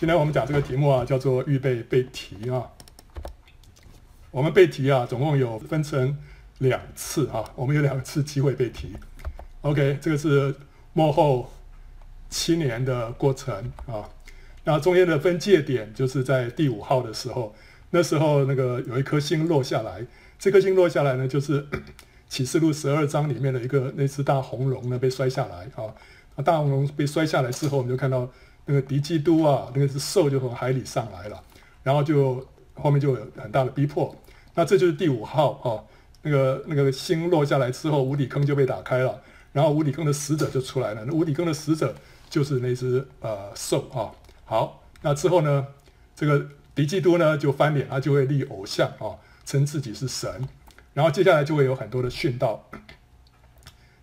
今天我们讲这个题目啊，叫做预备背题啊。我们背题啊，总共有分成两次啊，我们有两次机会背题。OK，这个是幕后七年的过程啊。那中间的分界点就是在第五号的时候，那时候那个有一颗星落下来，这颗星落下来呢，就是 启示录十二章里面的一个那只大红龙呢被摔下来啊。那大红龙被摔下来之后，我们就看到。那个敌基督啊，那个是兽就从海里上来了，然后就后面就有很大的逼迫。那这就是第五号啊，那个那个星落下来之后，无底坑就被打开了，然后无底坑的使者就出来了。那无底坑的使者就是那只呃兽啊。好，那之后呢，这个敌基督呢就翻脸，他就会立偶像啊，称自己是神。然后接下来就会有很多的训道，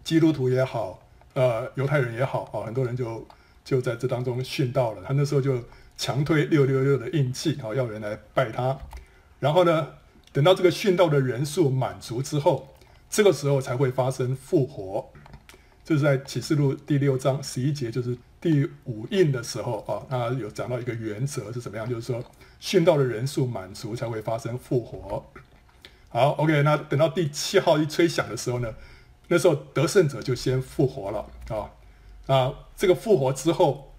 基督徒也好，呃，犹太人也好啊，很多人就。就在这当中殉道了。他那时候就强推六六六的印记，好要人来拜他。然后呢，等到这个殉道的人数满足之后，这个时候才会发生复活。这是在启示录第六章十一节，就是第五印的时候啊。那有讲到一个原则是怎么样？就是说，殉道的人数满足才会发生复活。好，OK，那等到第七号一吹响的时候呢，那时候得胜者就先复活了啊。啊，这个复活之后，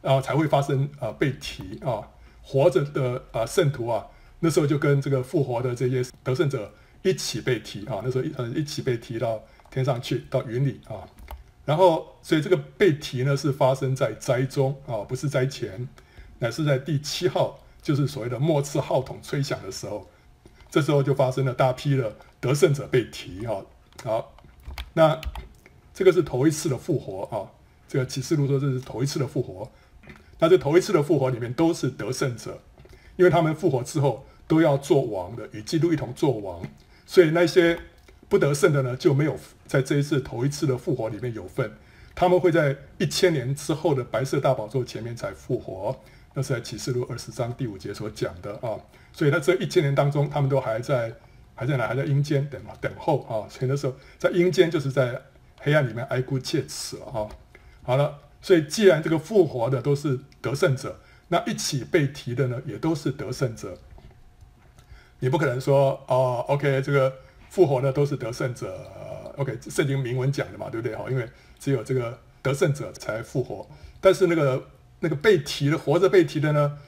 啊，才会发生啊被提啊，活着的啊圣徒啊，那时候就跟这个复活的这些得胜者一起被提啊，那时候一呃一起被提到天上去，到云里啊，然后所以这个被提呢是发生在灾中啊，不是灾前，乃是在第七号，就是所谓的末次号筒吹响的时候，这时候就发生了大批的得胜者被提啊，好，那这个是头一次的复活啊。这个启示录说这是头一次的复活，那这头一次的复活里面都是得胜者，因为他们复活之后都要做王的，与基督一同做王，所以那些不得胜的呢就没有在这一次头一次的复活里面有份，他们会在一千年之后的白色大宝座前面才复活，那是在启示录二十章第五节所讲的啊，所以在这一千年当中，他们都还在还在哪？还在阴间等嘛等候啊，所以那时候在阴间就是在黑暗里面哀哭切齿啊。好了，所以既然这个复活的都是得胜者，那一起被提的呢，也都是得胜者。你不可能说哦，OK，这个复活的都是得胜者，OK，圣经明文讲的嘛，对不对？哈，因为只有这个得胜者才复活。但是那个那个被提的活着被提的呢，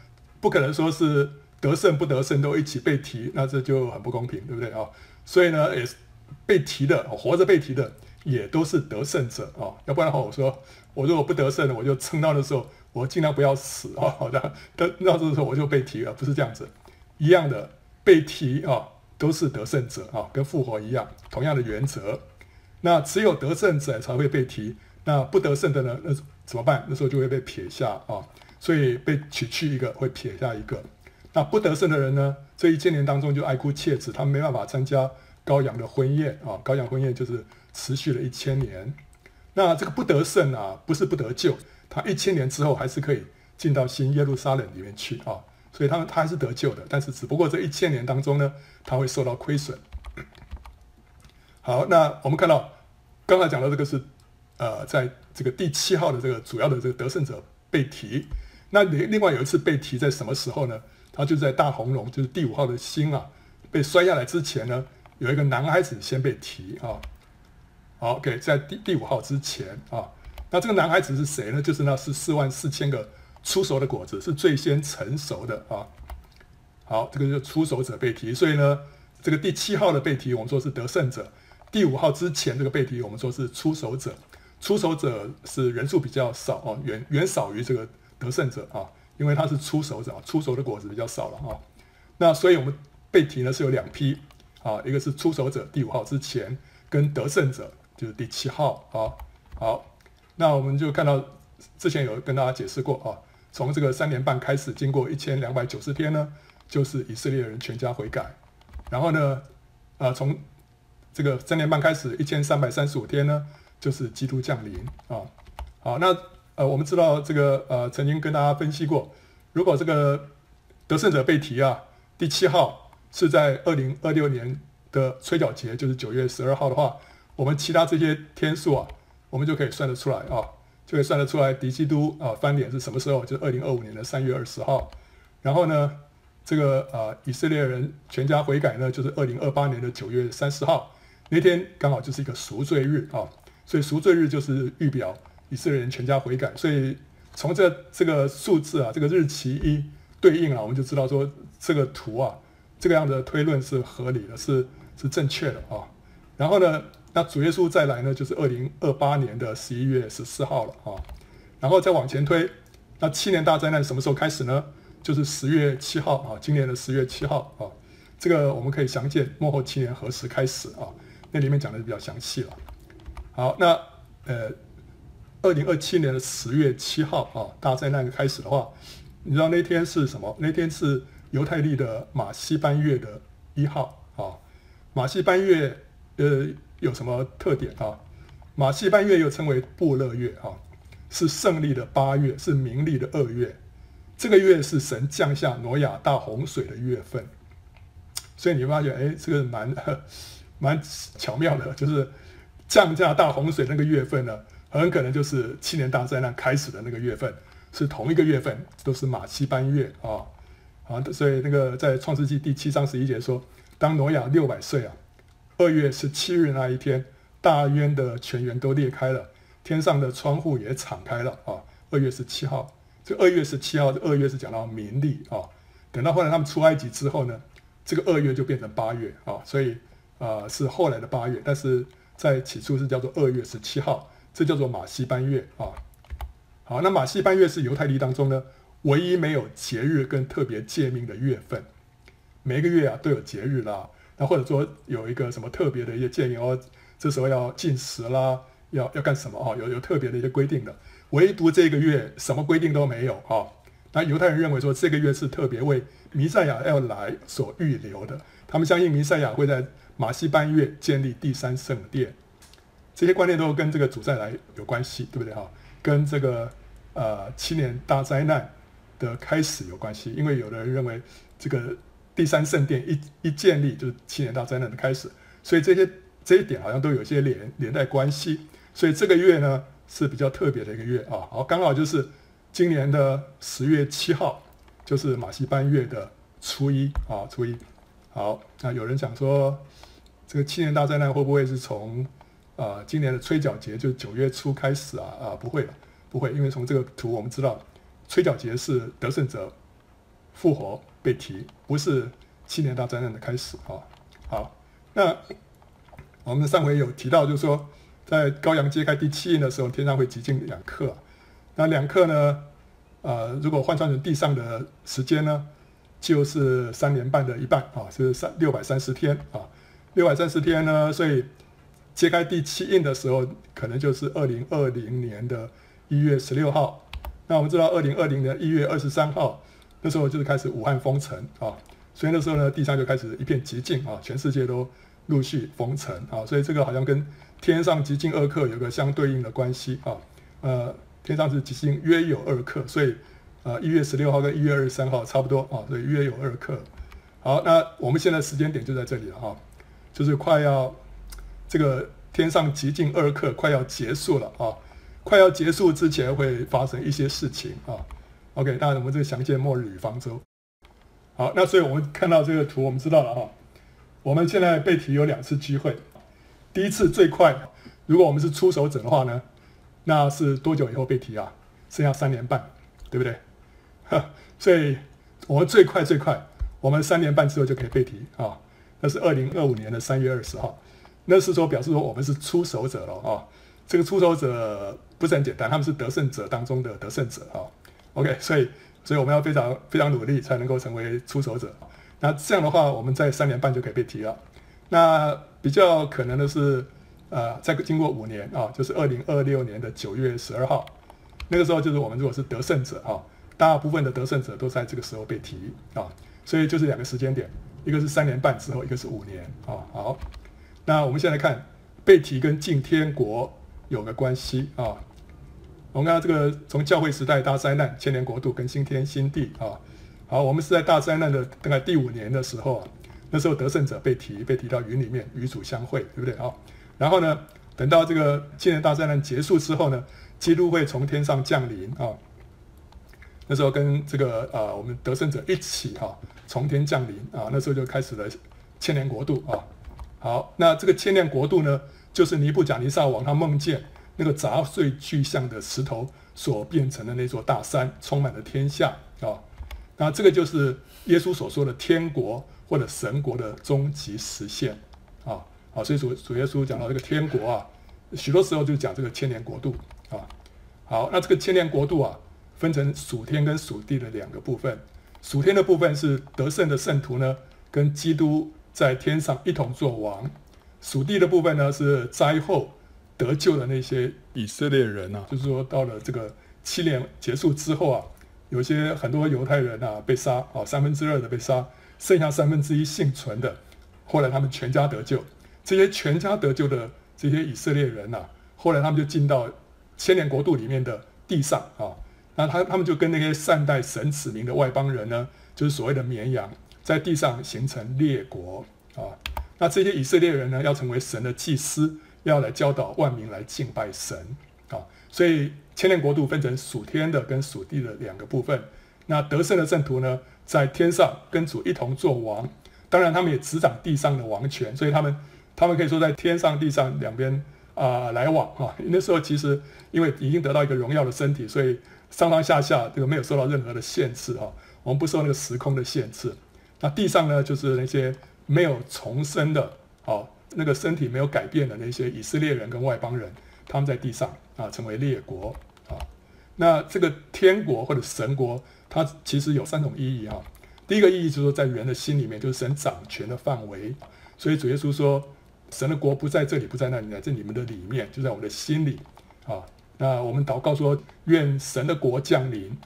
不可能说是得胜不得胜都一起被提，那这就很不公平，对不对啊？所以呢，也是被提的，活着被提的。也都是得胜者啊、要不然的话，我说我如果不得胜的，我就撑到的时候，我尽量不要死啊。好、的，等到这时候我就被提了，不是这样子，一样的被提啊、都是得胜者啊、跟复活一样，同样的原则。那只有得胜者才会被提，那不得胜的呢？那怎么办？那时候就会被撇下啊、所以被取去一个，会撇下一个。那不得胜的人呢？这一千年当中就哀哭切齿，他没办法参加高阳的婚宴啊、高阳婚宴就是。持续了一千年，那这个不得胜啊，不是不得救，他一千年之后还是可以进到新耶路撒冷里面去啊，所以他他还是得救的，但是只不过这一千年当中呢，他会受到亏损。好，那我们看到刚才讲的这个是呃，在这个第七号的这个主要的这个得胜者被提，那另另外有一次被提在什么时候呢？他就在大红龙，就是第五号的星啊被摔下来之前呢，有一个男孩子先被提啊。好，OK，在第第五号之前啊，那这个男孩子是谁呢？就是那是四万四千个出熟的果子，是最先成熟的啊。好，这个就是初熟者被提，所以呢，这个第七号的被提，我们说是得胜者；第五号之前这个被提，我们说是出熟者。出熟者是人数比较少啊，远远少于这个得胜者啊，因为他是出熟者啊，初熟的果子比较少了啊。那所以我们被提呢是有两批啊，一个是出熟者，第五号之前跟得胜者。就是第七号啊，好，那我们就看到之前有跟大家解释过啊，从这个三年半开始，经过一千两百九十天呢，就是以色列人全家悔改，然后呢，啊，从这个三年半开始一千三百三十五天呢，就是基督降临啊，好，那呃，我们知道这个呃，曾经跟大家分析过，如果这个得胜者被提啊，第七号是在二零二六年的吹角节，就是九月十二号的话。我们其他这些天数啊，我们就可以算得出来啊。就可以算得出来敌基督啊翻脸是什么时候，就是二零二五年的三月二十号。然后呢，这个啊以色列人全家悔改呢，就是二零二八年的九月三十号那天刚好就是一个赎罪日啊，所以赎罪日就是预表以色列人全家悔改。所以从这这个数字啊，这个日期一对应啊，我们就知道说这个图啊，这个样的推论是合理的，是是正确的啊。然后呢，那主耶稣再来呢，就是二零二八年的十一月十四号了啊。然后再往前推，那七年大灾难什么时候开始呢？就是十月七号啊，今年的十月七号啊。这个我们可以详见幕后七年何时开始啊？那里面讲的比较详细了。好，那呃，二零二七年的十月七号啊，大灾难开始的话，你知道那天是什么？那天是犹太历的马西班月的一号啊。马西班月。呃，有什么特点啊？马戏班月又称为布勒月啊，是胜利的八月，是民历的二月。这个月是神降下挪亚大洪水的月份，所以你发现，哎，这个蛮 蛮巧妙的，就是降下大洪水那个月份呢，很可能就是七年大灾难开始的那个月份，是同一个月份，都是玛西班月啊。啊，所以那个在创世纪第七章十一节说，当挪亚六百岁啊。二月十七日那一天，大渊的泉源都裂开了，天上的窗户也敞开了啊！二月十七号，这二月十七号，二月是讲到民历啊。等到后来他们出埃及之后呢，这个二月就变成八月啊，所以啊、是后来的八月，但是在起初是叫做二月十七号，这叫做马西班月啊。好，那马西班月是犹太历当中呢唯一没有节日跟特别诫命的月份，每个月啊都有节日啦。那或者说有一个什么特别的一些建议哦，这时候要禁食啦，要要干什么哦？有有特别的一些规定的，唯独这个月什么规定都没有啊。那犹太人认为说这个月是特别为弥赛亚要来所预留的，他们相信弥赛亚会在马西班月建立第三圣殿，这些观念都跟这个主再来有关系，对不对哈？跟这个呃七年大灾难的开始有关系，因为有的人认为这个。第三圣殿一一建立，就是七年大灾难的开始，所以这些这一点好像都有些连连带关系，所以这个月呢是比较特别的一个月啊，好，刚好就是今年的十月七号，就是马戏班月的初一啊，初一。好，那有人讲说，这个七年大灾难会不会是从啊今年的吹角节，就九月初开始啊？啊，不会了，不会，因为从这个图我们知道，吹角节是得胜者复活。被提不是七年大灾难的开始啊，好，那我们上回有提到，就是说在羔羊揭开第七印的时候，天上会极近两刻，那两刻呢，呃，如果换算成地上的时间呢，就是三年半的一半啊，是三六百三十天啊，六百三十天呢，所以揭开第七印的时候，可能就是二零二零年的一月十六号，那我们知道二零二零年一月二十三号。那时候就是开始武汉封城啊，所以那时候呢，地上就开始一片寂静啊，全世界都陆续封城啊，所以这个好像跟天上极近二刻有个相对应的关系啊，呃，天上是极近约有二刻，所以呃一月十六号跟一月二十三号差不多啊，所以约有二刻。好，那我们现在时间点就在这里了哈，就是快要这个天上极近二刻快要结束了啊，快要结束之前会发生一些事情啊。OK，当然我们这个详见末日与方舟。好，那所以我们看到这个图，我们知道了哈。我们现在被提有两次机会，第一次最快，如果我们是出手者的话呢，那是多久以后被提啊？剩下三年半，对不对？哈，所以我们最快最快，我们三年半之后就可以被提啊。那是二零二五年的三月二十号，那是说表示说我们是出手者了啊。这个出手者不是很简单，他们是得胜者当中的得胜者啊。OK，所以，所以我们要非常非常努力才能够成为出手者。那这样的话，我们在三年半就可以被提了。那比较可能的是，呃，再经过五年啊，就是二零二六年的九月十二号，那个时候就是我们如果是得胜者啊，大部分的得胜者都在这个时候被提啊。所以就是两个时间点，一个是三年半之后，一个是五年啊。好，那我们现在看被提跟进天国有个关系啊。我们看到这个从教会时代大灾难、千年国度跟新天新地啊，好，我们是在大灾难的大概第五年的时候啊，那时候得胜者被提，被提到云里面与主相会，对不对啊？然后呢，等到这个千年大灾难结束之后呢，基督会从天上降临啊。那时候跟这个啊，我们得胜者一起哈、从天降临啊。那时候就开始了千年国度啊。好，那这个千年国度呢，就是尼布甲尼撒王他梦见那个砸碎巨像的石头所变成的那座大山，充满了天下啊。那这个就是耶稣所说的天国或者神国的终极实现啊。好，所以主主耶稣讲到这个天国啊，许多时候就讲这个千年国度啊。好，那这个千年国度啊，分成属天跟属地的两个部分。属天的部分是得胜的圣徒呢，跟基督在天上一同作王；属地的部分呢，是灾后得救的那些以色列人啊，就是说到了这个七年结束之后啊，有些很多犹太人啊被杀啊，三分之二的被杀，剩下三分之一幸存的，后来他们全家得救。这些全家得救的这些以色列人呐、啊，后来他们就进到千年国度里面的地上啊，那他他们就跟那些善待神子民的外邦人呢，就是所谓的绵羊，在地上形成列国啊。那这些以色列人呢，要成为神的祭司，要来教导万民来敬拜神啊。所以千年国度分成属天的跟属地的两个部分。那得胜的圣徒呢，在天上跟主一同作王，当然他们也执掌地上的王权，所以他们。他们可以说在天上地上两边啊、呃、来往啊，那时候其实因为已经得到一个荣耀的身体，所以上上下下这个没有受到任何的限制啊，我们不受那个时空的限制。那地上呢，就是那些没有重生的啊，那个身体没有改变的那些以色列人跟外邦人，他们在地上啊成为列国啊。那这个天国或者神国，它其实有三种意义哈。第一个意义就是说，在人的心里面，就是神掌权的范围。所以主耶稣说。神的国不在这里，不在那里，在你们的里面，就在我们的心里啊。那我们祷告说：愿神的国降临，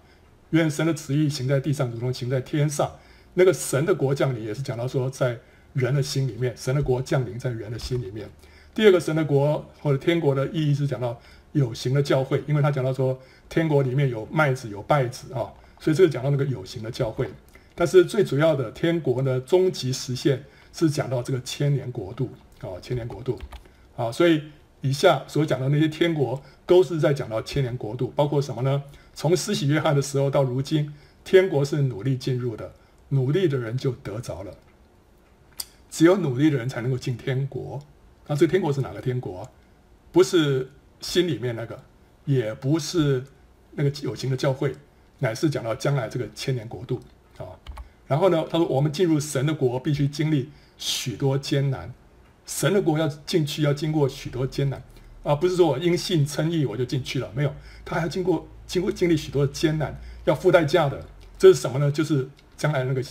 愿神的旨意行在地上，如同行在天上。那个神的国降临，也是讲到说，在人的心里面，神的国降临在人的心里面。第二个神的国或者天国的意义是讲到有形的教会，因为他讲到说，天国里面有麦子有稗子啊，所以这个讲到那个有形的教会。但是最主要的天国呢，终极实现是讲到这个千年国度。啊，千年国度，啊，所以以下所讲的那些天国，都是在讲到千年国度，包括什么呢？从施洗约翰的时候到如今，天国是努力进入的，努力的人就得着了。只有努力的人才能够进天国。那这天国是哪个天国？不是心里面那个，也不是那个有形的教会，乃是讲到将来这个千年国度啊。然后呢，他说我们进入神的国，必须经历许多艰难。神的国要进去，要经过许多艰难啊！不是说我因信称义我就进去了，没有，他还要经过经过经历许多的艰难，要付代价的。这是什么呢？就是将来那个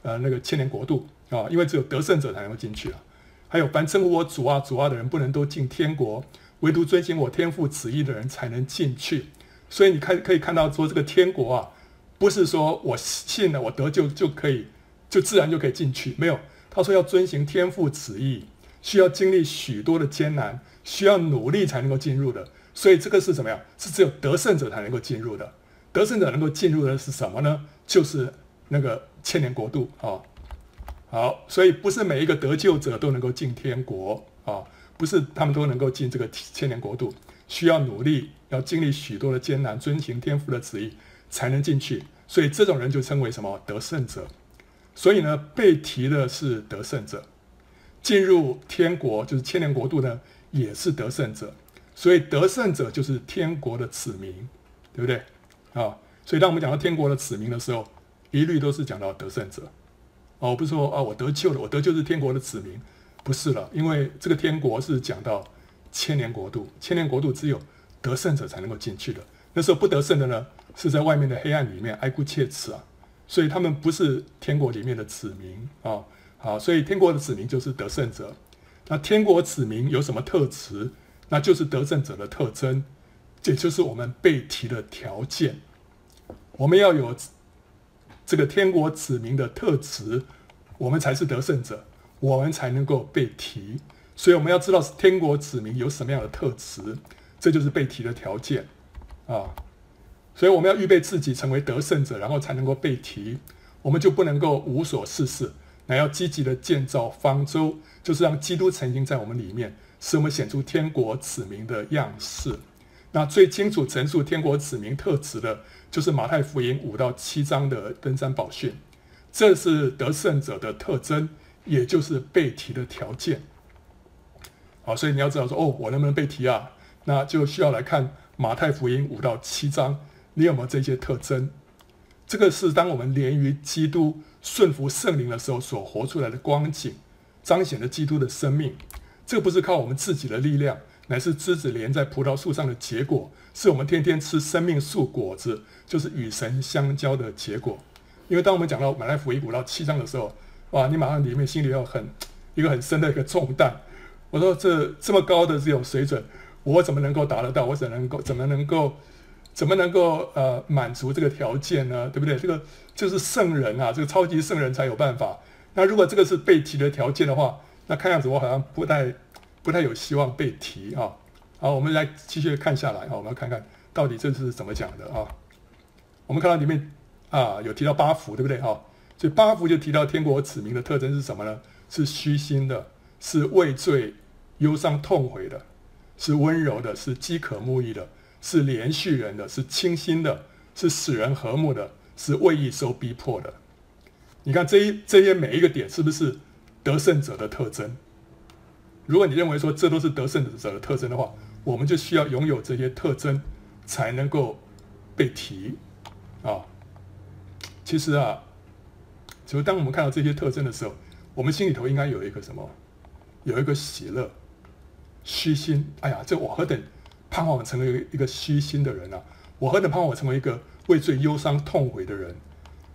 呃那个千年国度啊！因为只有得胜者才能够进去啊。还有凡称呼我主啊主啊的人，不能都进天国，唯独遵行我天父旨意的人才能进去。所以你看可以看到说这个天国啊，不是说我信了我得救就可以就自然就可以进去，没有。他说要遵行天父旨意。需要经历许多的艰难，需要努力才能够进入的，所以这个是什么呀？是只有得胜者才能够进入的。得胜者能够进入的是什么呢？就是那个千年国度啊。好，所以不是每一个得救者都能够进天国啊，不是他们都能够进这个千年国度，需要努力，要经历许多的艰难，遵行天父的旨意才能进去。所以这种人就称为什么？得胜者。所以呢，被提的是得胜者。进入天国就是千年国度呢，也是得胜者，所以得胜者就是天国的子民，对不对？啊，所以当我们讲到天国的子民的时候，一律都是讲到得胜者。哦，不是说啊，我得救了，我得救是天国的子民，不是了，因为这个天国是讲到千年国度，千年国度只有得胜者才能够进去的。那时候不得胜的呢，是在外面的黑暗里面哀哭切齿啊，所以他们不是天国里面的子民啊。好，所以天国的子民就是得胜者。那天国子民有什么特质？那就是得胜者的特征，这就是我们被提的条件。我们要有这个天国子民的特质，我们才是得胜者，我们才能够被提。所以我们要知道天国子民有什么样的特质，这就是被提的条件啊。所以我们要预备自己成为得胜者，然后才能够被提。我们就不能够无所事事。乃要积极的建造方舟，就是让基督曾经在我们里面，使我们显出天国子民的样式。那最清楚陈述天国子民特质的，就是马太福音五到七章的登山宝训，这是得胜者的特征，也就是被提的条件。好，所以你要知道说，哦，我能不能被提啊？那就需要来看马太福音五到七章，你有没有这些特征？这个是当我们连于基督、顺服圣灵的时候所活出来的光景，彰显了基督的生命。这不是靠我们自己的力量。乃是枝子连在葡萄树上的结果，是我们天天吃生命树果子，就是与神相交的结果。因为当我们讲到马太福音五到七章的时候，哇，你马上里面心里要很一个很深的一个重担。我说这这么高的这种水准，我怎么能够达得到？我怎么能够怎么能够怎么能够呃满足这个条件呢？对不对？这个就是圣人啊，这个超级圣人才有办法。那如果这个是被提的条件的话，那看样子我好像不太。不太有希望被提啊！好，我们来继续看下来啊，我们要看看到底这是怎么讲的啊？我们看到里面啊有提到八福，对不对啊？所以八福就提到天国子民的特征是什么呢？是虚心的，是畏罪忧伤痛悔的，是温柔的，是饥渴慕义的，是怜恤人的，是清心的，是使人和睦的，是为义受逼迫的。你看这一这些每一个点是不是得胜者的特征？如果你认为说这都是得胜者的特征的话，我们就需要拥有这些特征，才能够被提啊。其实啊，就当我们看到这些特征的时候，我们心里头应该有一个什么？有一个喜乐、虚心。哎呀，这我何等盼望成为一个虚心的人啊！我何等盼望我成为一个为罪忧伤痛悔的人！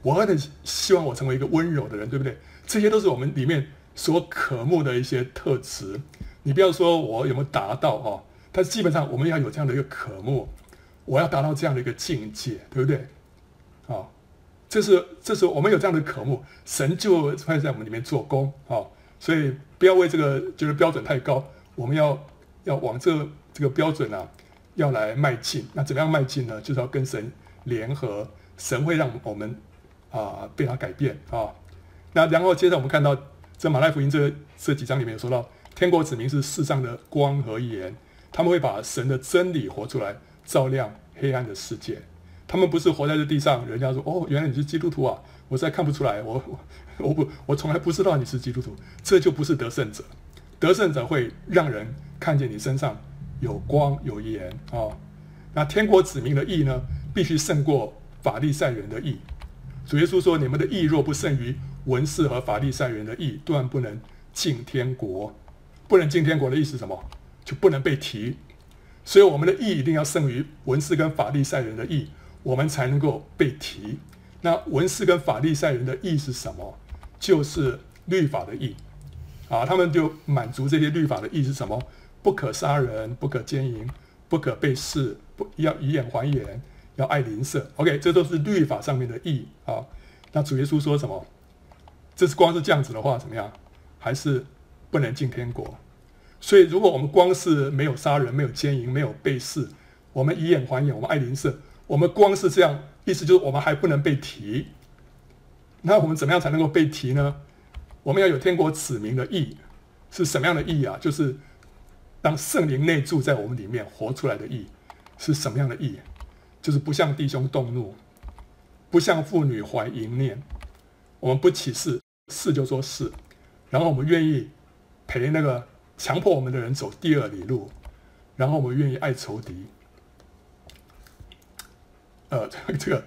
我何等希望我成为一个温柔的人，对不对？这些都是我们里面。所渴慕的一些特质，你不要说我有没有达到哦，但是基本上我们要有这样的一个渴慕，我要达到这样的一个境界，对不对？啊、这是这是我们有这样的渴慕，神就会在我们里面做工啊、所以不要为这个就是标准太高，我们要要往这、这个标准啊要来迈进。那怎么样迈进呢？就是要跟神联合，神会让我们啊被他改变啊、那然后接着我们看到。在马太福音这这几章里面有说到，天国子民是世上的光和盐，他们会把神的真理活出来，照亮黑暗的世界。他们不是活在这地上，人家说哦，原来你是基督徒啊，我实在看不出来，我我我不我从来不知道你是基督徒，这就不是得胜者。得胜者会让人看见你身上有光有盐啊、那天国子民的义呢，必须胜过法利赛人的义。主耶稣说：你们的义若不胜于文士和法利赛人的义，断不能进天国。不能进天国的意思是什么？就不能被提。所以我们的义一定要胜于文士跟法利赛人的义，我们才能够被提。那文士跟法利赛人的义是什么？就是律法的义啊。他们就满足这些律法的义是什么？不可杀人，不可奸淫，不可背誓，不要以眼还眼，要爱邻舍。OK，这都是律法上面的义啊。那主耶稣说什么？这是光是这样子的话，怎么样？还是不能进天国。所以，如果我们光是没有杀人、没有奸淫、没有背誓，我们以眼还眼，我们爱邻舍，我们光是这样，意思就是我们还不能被提。那我们怎么样才能够被提呢？我们要有天国子民的义，是什么样的义啊？就是当圣灵内住在我们里面活出来的义，是什么样的义？就是不向弟兄动怒，不向妇女怀淫念。我们不起誓，是就说是，然后我们愿意陪那个强迫我们的人走第二里路，然后我们愿意爱仇敌。呃，这个，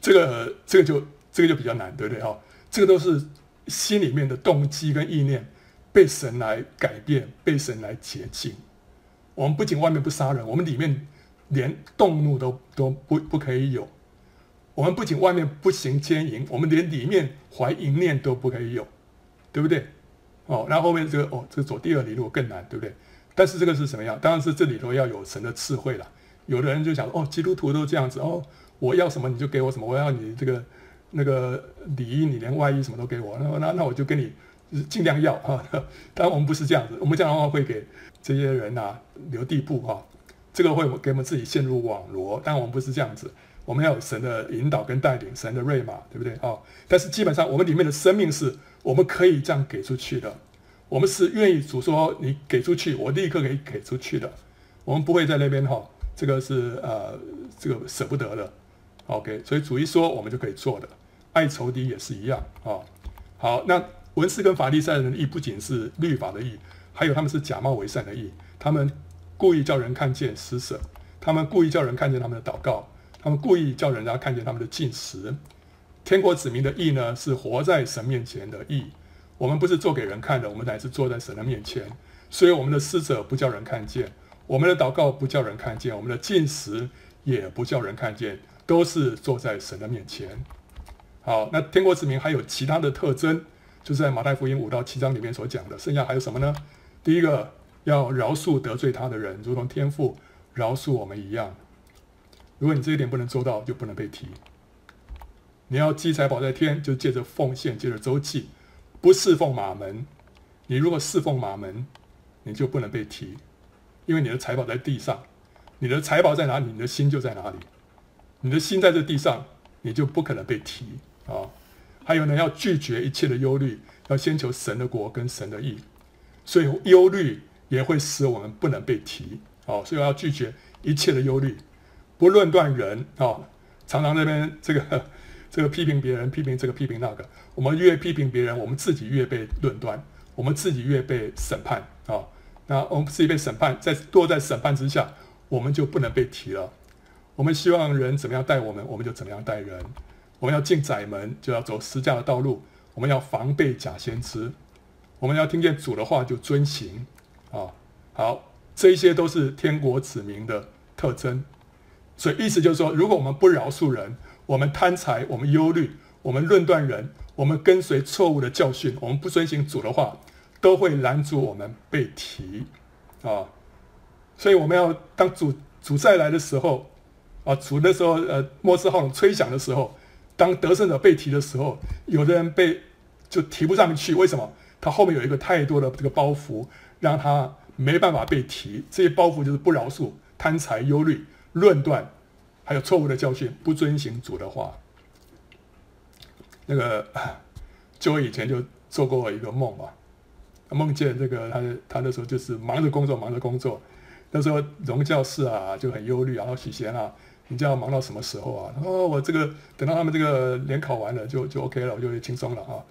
这个，这个就这个就比较难，对不对？哈，这个都是心里面的动机跟意念被神来改变，被神来洁净。我们不仅外面不杀人，我们里面连动怒都都不不可以有。我们不仅外面不行奸淫，我们连里面怀淫念都不可以有，对不对？哦，然后面这个哦，这个走第二里路更难，对不对？但是这个是什么样？当然是这里头要有神的智慧了。有的人就想哦，基督徒都这样子哦，我要什么你就给我什么，我要你这个那个里衣，你连外衣什么都给我，那那那我就跟你尽量要啊。当然我们不是这样子，我们这样的话会给这些人呐、啊、留地步哈、啊，这个会给我们自己陷入网罗。但我们不是这样子。我们要有神的引导跟带领，神的瑞玛，对不对啊、但是基本上，我们里面的生命是我们可以这样给出去的。我们是愿意主说你给出去，我立刻可以给出去的。我们不会在那边哈、这个是呃这个舍不得的。OK，所以主一说我们就可以做的，爱仇敌也是一样啊、好，那文士跟法利赛人的义不仅是律法的义，还有他们是假冒为善的义，他们故意叫人看见施舍，他们故意叫人看见他们的祷告，他们故意叫人家看见他们的进食。天国子民的义呢，是活在神面前的义。我们不是做给人看的，我们乃是坐在神的面前。所以我们的施舍不叫人看见，我们的祷告不叫人看见，我们的进食也不叫人看见，都是坐在神的面前。好，那天国子民还有其他的特征，就是在马太福音五到七章里面所讲的。剩下还有什么呢？第一个，要饶恕得罪他的人，如同天父饶恕我们一样。如果你这一点不能做到，就不能被提。你要积财宝在天，就借着奉献，借着周济，不侍奉马门。你如果侍奉马门，你就不能被提，因为你的财宝在地上。你的财宝在哪里，你的心就在哪里。你的心在这地上，你就不可能被提啊。还有呢，要拒绝一切的忧虑，要先求神的国跟神的义。所以忧虑也会使我们不能被提啊。所以要拒绝一切的忧虑，不论断人啊。常常那边这个。这个批评别人，批评这个，批评那个。我们越批评别人，我们自己越被论断，我们自己越被审判啊、那我们自己被审判，在落在审判之下，我们就不能被提了。我们希望人怎么样待我们，我们就怎么样待人。我们要进窄门，就要走十架的道路。我们要防备假先知。我们要听见主的话就遵行啊、好，这一些都是天国子民的特征。所以意思就是说，如果我们不饶恕人，我们贪财，我们忧虑，我们论断人，我们跟随错误的教训，我们不遵行主的话，都会拦阻我们被提啊。所以我们要当主主再来的时候啊，主的时候呃末世号吹响的时候，当得胜者被提的时候，有的人被就提不上去，为什么？他后面有一个太多的这个包袱，让他没办法被提。这些包袱就是不饶恕、贪财、忧虑、论断。还有错误的教训，不遵行主的话。那个，就我以前就做过一个梦嘛，梦见这个他他那时候就是忙着工作，忙着工作。那时候荣教士啊就很忧虑，然后许贤啊，你就要忙到什么时候啊？哦，我这个等到他们这个联考完了就就 OK 了，我就会轻松了啊。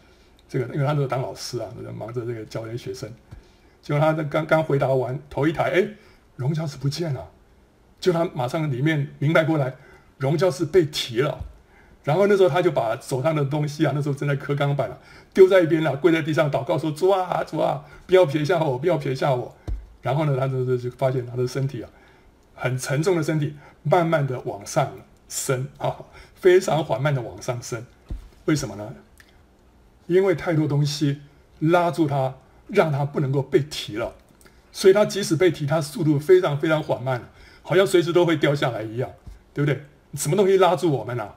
这个因为他那时候当老师啊，忙着这个教那些学生。结果他这刚刚回答完头一台，哎，荣教士不见了。就他马上里面明白过来，荣教是被提了，然后那时候他就把手上的东西啊，那时候正在刻钢板啊，丢在一边了，跪在地上祷告说：“主啊，主啊，不要撇下我，不要撇下我。”然后呢，他就就发现他的身体啊，很沉重的身体，慢慢的往上升啊，非常缓慢的往上升。为什么呢？因为太多东西拉住他，让他不能够被提了，所以他即使被提，他速度非常非常缓慢。好像随时都会掉下来一样，对不对？什么东西拉住我们啊？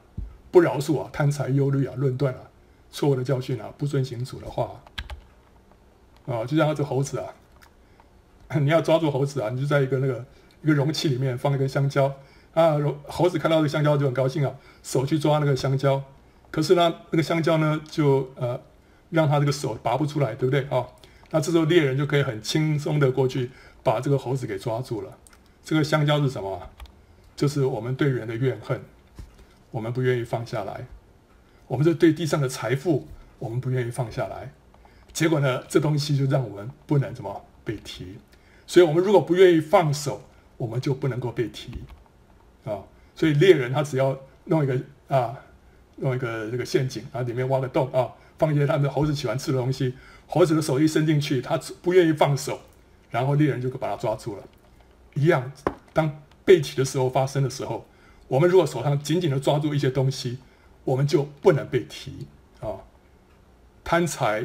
不饶恕啊，贪财、忧虑啊，论断啊，错误的教训啊，不遵行主的话啊，就像这猴子啊，你要抓住猴子啊，你就在一个那个一个容器里面放一根香蕉啊，猴子看到这个香蕉就很高兴啊，手去抓那个香蕉，可是呢，那个香蕉呢就呃让他这个手拔不出来，对不对啊？那这时候猎人就可以很轻松的过去把这个猴子给抓住了。这个香蕉是什么？就是我们对人的怨恨，我们不愿意放下来；我们这对地上的财富，我们不愿意放下来。结果呢，这东西就让我们不能怎么被提。所以，我们如果不愿意放手，我们就不能够被提啊。所以，猎人他只要弄一个啊，弄一个这个陷阱啊，里面挖个洞啊，放一些他们猴子喜欢吃的东西，猴子的手一伸进去，他不愿意放手，然后猎人就把他抓住了。一样，当被提的时候发生的时候，我们如果手上紧紧的抓住一些东西，我们就不能被提啊。贪财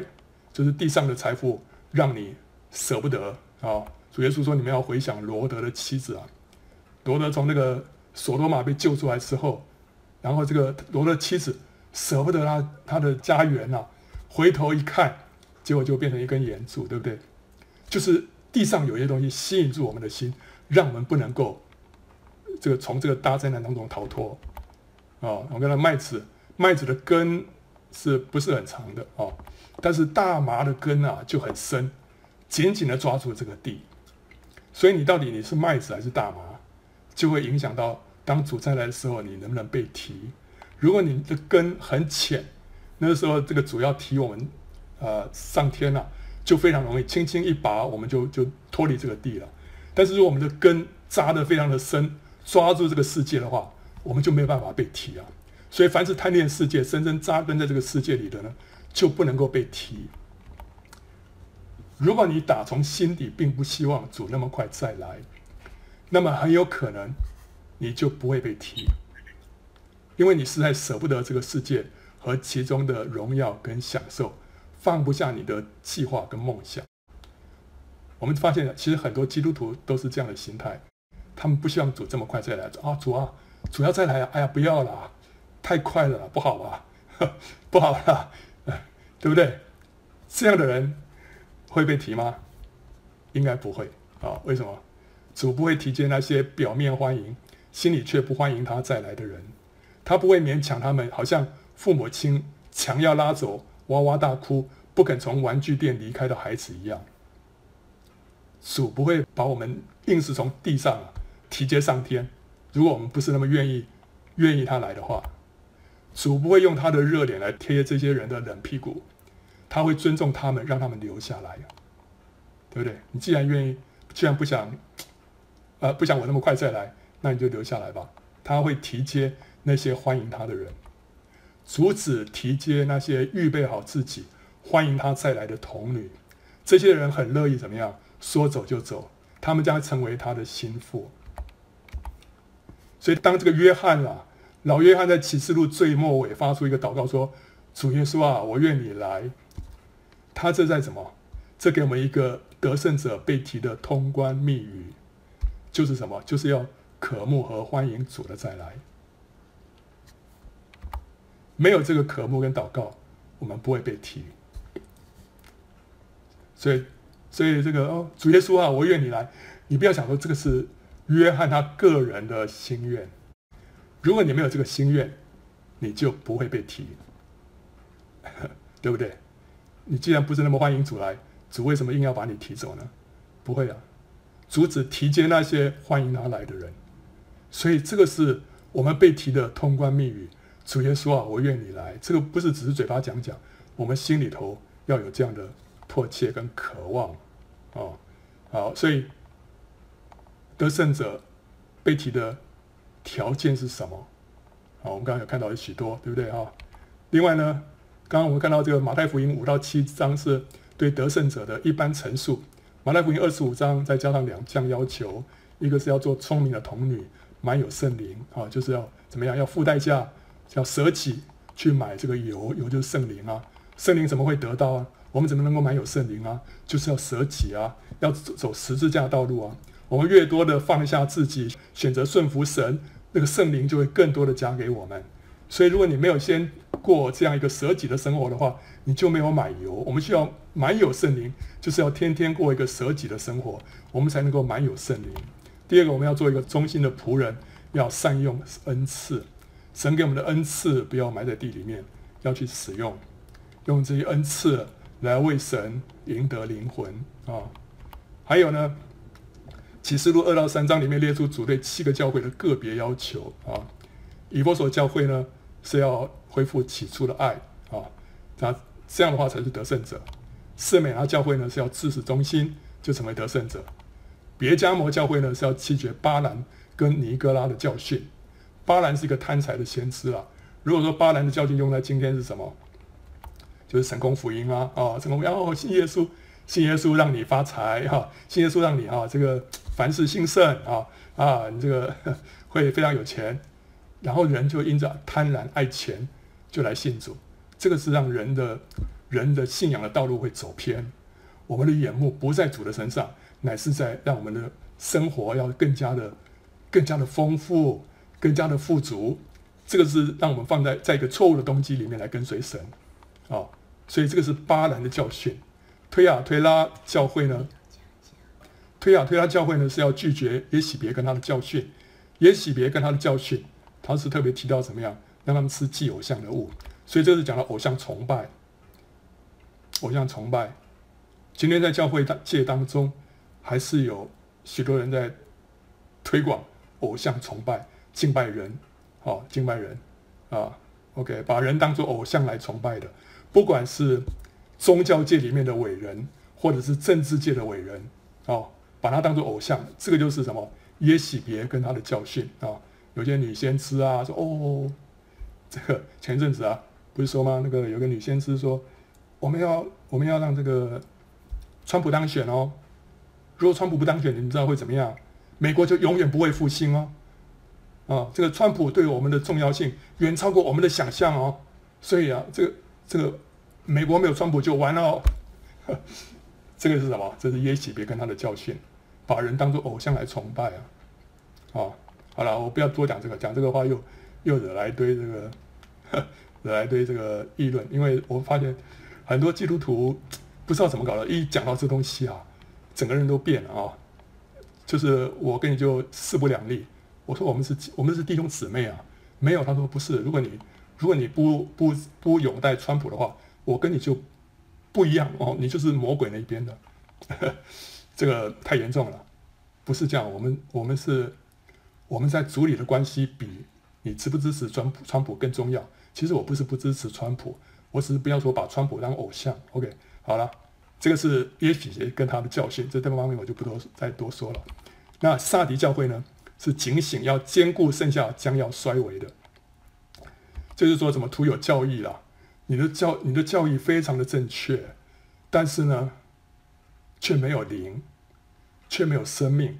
就是地上的财富，让你舍不得啊。主耶稣说：“你们要回想罗德的妻子啊，罗德从那个索多玛被救出来之后，然后这个罗德妻子舍不得他他的家园呐，回头一看，结果就变成一根盐柱，对不对？就是地上有些东西吸引住我们的心。”让我们不能够这个从这个大灾难当中逃脱啊！我跟他麦子，麦子的根是不是很长的啊？但是大麻的根啊就很深，紧紧的抓住这个地。所以你到底你是麦子还是大麻？就会影响到当主再来的时候，你能不能被提。如果你的根很浅，那个时候这个主要提我们，呃，上天了，就非常容易，轻轻一拔，我们就就脱离这个地了。但是如果我们的根扎得非常的深，抓住这个世界的话，我们就没有办法被提啊。所以，凡是贪恋世界、深深扎根在这个世界里的呢，就不能够被提。如果你打从心底并不希望主那么快再来，那么很有可能你就不会被提，因为你实在舍不得这个世界和其中的荣耀跟享受，放不下你的计划跟梦想。我们发现，其实很多基督徒都是这样的心态，他们不希望主这么快再来。啊，主啊，主要再来啊！哎呀，不要了，太快了，不好啊，不好了，对不对？这样的人。会被提吗？应该不会啊。为什么？主不会提接那些表面欢迎，心里却不欢迎他再来的人。他不会勉强他们，好像父母亲强要拉走哇哇大哭不肯从玩具店离开的孩子一样。主不会把我们硬是从地上提接上天。如果我们不是那么愿意，愿意他来的话，主不会用他的热脸来贴这些人的冷屁股。他会尊重他们，让他们留下来，对不对？你既然愿意，既然不想，呃，不想我那么快再来，那你就留下来吧。他会提接那些欢迎他的人，阻止提接那些预备好自己欢迎他再来的童女。这些人很乐意怎么样？说走就走，他们将成为他的心腹。所以，当这个约翰啊，老约翰在启示录最末尾发出一个祷告说：“主耶稣啊，我愿你来。”他这在什么？这给我们一个得胜者被提的通关密语，就是什么？就是要渴慕和欢迎主的再来。没有这个渴慕跟祷告，我们不会被提。所以，所以这个哦，主耶稣啊，我愿你来。你不要想说这个是约翰他个人的心愿。如果你没有这个心愿，你就不会被提，对不对？你既然不是那么欢迎主来，主为什么硬要把你提走呢？不会啊，主只提接那些欢迎他来的人，所以这个是我们被提的通关密语。主耶稣啊，我愿你来。这个不是只是嘴巴讲讲，我们心里头要有这样的迫切跟渴望哦。好，所以得胜者被提的条件是什么？好，我们刚刚有看到有许多，对不对啊？另外呢？刚刚我们看到这个马太福音五到七章是对得胜者的一般陈述，马太福音二十五章再加上两项要求，一个是要做聪明的童女，满有圣灵啊，就是要怎么样，要付代价，要舍己去买这个油，油就是圣灵啊，圣灵怎么会得到啊？我们怎么能够满有圣灵啊？就是要舍己啊，要走走十字架道路啊。我们越多的放下自己，选择顺服神，那个圣灵就会更多的加给我们。所以，如果你没有先过这样一个舍己的生活的话，你就没有买油。我们需要满有圣灵，就是要天天过一个舍己的生活，我们才能够满有圣灵。第二个，我们要做一个忠心的仆人，要善用恩赐。神给我们的恩赐不要埋在地里面，要去使用，用这些恩赐来为神赢得灵魂啊。还有呢，启示录二到三章里面列出主对七个教会的个别要求啊。以弗所教会呢，是要恢复起初的爱啊，那这样的话才是得胜者。圣美拿教会呢，是要自始忠心，就成为得胜者。别加摩教会呢，是要弃绝巴兰跟尼哥拉的教训。巴兰是一个贪财的先知啊。如果说巴兰的教训用在今天是什么？就是神功福音啊啊，神功然后信耶稣，信耶稣让你发财哈，信耶稣让你啊这个凡事兴盛啊啊，你这个 会非常有钱。然后人就因着贪婪爱钱，就来信主，这个是让人的人的信仰的道路会走偏。我们的眼目不在主的身上，乃是在让我们的生活要更加的、更加的丰富、更加的富足。这个是让我们放在在一个错误的动机里面来跟随神啊、哦。所以这个是巴兰的教训。推雅推拉教会呢，推雅推拉教会呢是要拒绝耶洗别跟他的教训，耶洗别跟他的教训。他是特别提到怎么样让他们吃祭偶像的物，所以这是讲到偶像崇拜。偶像崇拜，今天在教会界当中，还是有许多人在推广偶像崇拜、敬拜人，哦，敬拜人啊，OK，把人当作偶像来崇拜的，不管是宗教界里面的伟人，或者是政治界的伟人，哦，把他当作偶像，这个就是什么？耶洗别跟他的教训啊，有些女先知啊说哦，这个前阵子啊，不是说吗？那个有个女先知说，我们要我们要让这个川普当选哦，如果川普不当选，你们知道会怎么样？美国就永远不会复兴哦，啊，这个川普对我们的重要性远超过我们的想象哦，所以啊，这个这个美国没有川普就完了，这个是什么？这是耶洗别跟他的教训。把人当作偶像来崇拜啊！啊，好了，我不要多讲这个，讲这个话又又惹来一堆这个，惹来一堆这个议论。因为我发现很多基督徒不知道怎么搞的，一讲到这东西啊，整个人都变了啊！就是我跟你就势不两立。我说我们是我们是弟兄姊妹啊，没有，他说不是。如果你如果你不不不拥戴川普的话，我跟你就不一样哦，你就是魔鬼那一边的。这个太严重了，不是这样。我们我们是我们在组里的关系比你支不支持川普川普更重要。其实我不是不支持川普，我只是不要说把川普当偶像。OK，好了，这个是耶洗别跟他的教训，这这方面我就不多再多说了。那撒迪教会呢，是警醒要兼顾剩下将要衰微的，就是说怎么徒有教义啦，你的教你的教义非常的正确，但是呢，却没有灵，却没有生命，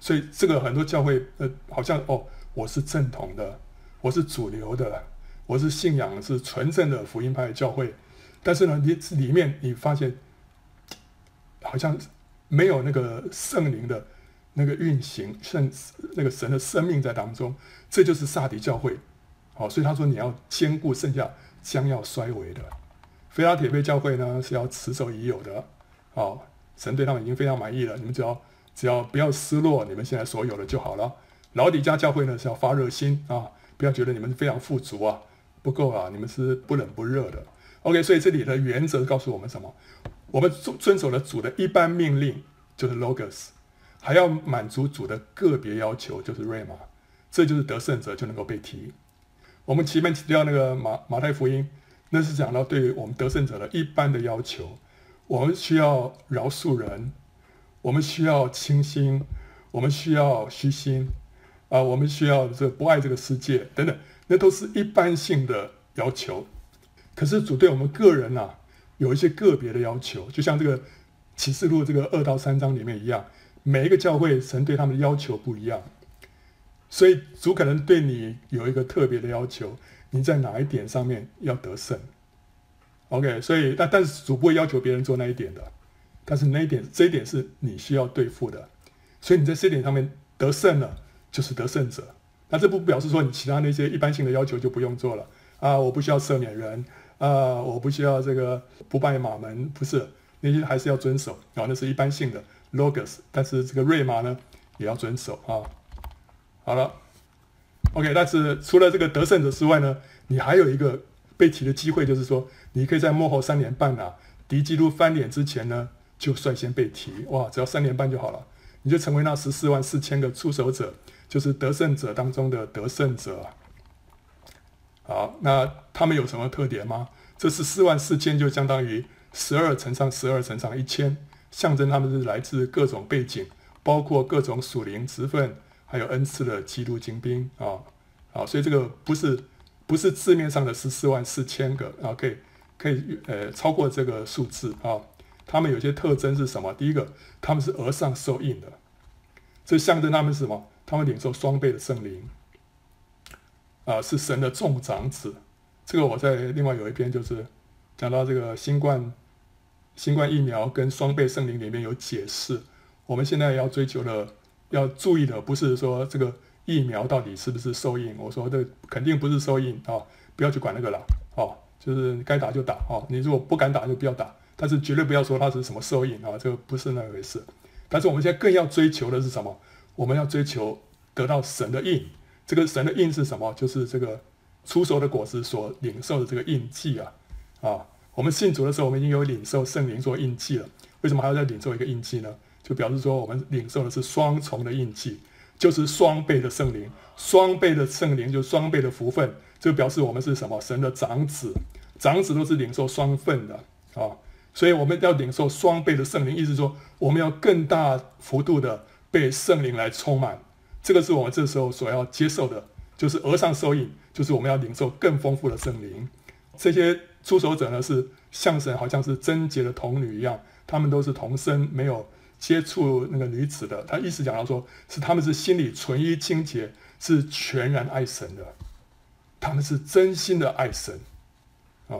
所以这个很多教会呃，好像哦，我是正统的，我是主流的，我是信仰是纯正的福音派的教会，但是呢，你里面你发现好像没有那个圣灵的那个运行，圣那个神的生命在当中，这就是撒迪教会。好，所以他说你要兼顾剩下将要衰微的，腓拉铁非教会呢是要持守已有的。哦，神对他们已经非常满意了。你们只要只要不要失落你们现在所有的就好了。老底嘉教会呢是要发热心啊，不要觉得你们非常富足啊，不够啊，你们是不冷不热的。OK，所以这里的原则告诉我们什么？我们遵遵守了主的一般命令，就是 Logos，还要满足主的个别要求，就是 rama，这就是得胜者就能够被提。我们前面提到那个马马太福音，那是讲到对于我们得胜者的一般的要求。我们需要饶恕人，我们需要清心，我们需要虚心，啊，我们需要这不爱这个世界等等，那都是一般性的要求。可是主对我们个人呐、有一些个别的要求，就像这个启示录这个二到三章里面一样，每一个教会神对他们的要求不一样，所以主可能对你有一个特别的要求，你在哪一点上面要得胜。OK，所以但但是主不会要求别人做那一点的，但是那一点这一点是你需要对付的，所以你在这一点上面得胜了，就是得胜者。那这不表示说你其他那些一般性的要求就不用做了啊，我不需要赦免人啊，我不需要这个不拜马门，不是那些还是要遵守啊，那是一般性的 logos，但是这个瑞玛呢也要遵守啊。好了，OK，但是除了这个得胜者之外呢，你还有一个。被提的机会就是说，你可以在幕后三年半啊，敌基督翻脸之前呢，就率先被提。哇，只要三年半就好了，你就成为那十四万四千个出手者，就是得胜者当中的得胜者。好，那他们有什么特点吗？这十四万四千就相当于十二乘上十二乘上一千，象征他们是来自各种背景，包括各种属灵职分，还有恩赐的基督精兵啊。好，所以这个不是。不是字面上的十四万四千个啊，可以可以呃超过这个数字啊。他们有些特征是什么？第一个，他们是额上受印的，这象征他们是什么？他们领受双倍的圣灵啊，是神的众长子。这个我在另外有一篇就是讲到这个新冠新冠疫苗跟双倍圣灵里面有解释。我们现在要追求的、要注意的，不是说这个。疫苗到底是不是受印？我说这肯定不是受印啊，不要去管那个了，哦，就是该打就打哦，你如果不敢打就不要打，但是绝对不要说它是什么受印啊，这个不是那回事。但是我们现在更要追求的是什么？我们要追求得到神的印，这个神的印是什么？就是这个初熟的果实所领受的这个印记啊啊！我们信主的时候，我们已经有领受圣灵做印记了，为什么还要再领受一个印记呢？就表示说我们领受的是双重的印记。就是双倍的圣灵，双倍的圣灵就是双倍的福分，这表示我们是什么？神的长子，长子都是领受双份的啊，所以我们要领受双倍的圣灵，意思说我们要更大幅度的被圣灵来充满，这个是我们这时候所要接受的，就是额上受印，就是我们要领受更丰富的圣灵。这些出手者呢，是像神好像是贞洁的童女一样，他们都是童身，没有。接触那个女子的，他意思讲到说，是他们是心里纯一清洁，是全然爱神的，他们是真心的爱神，啊，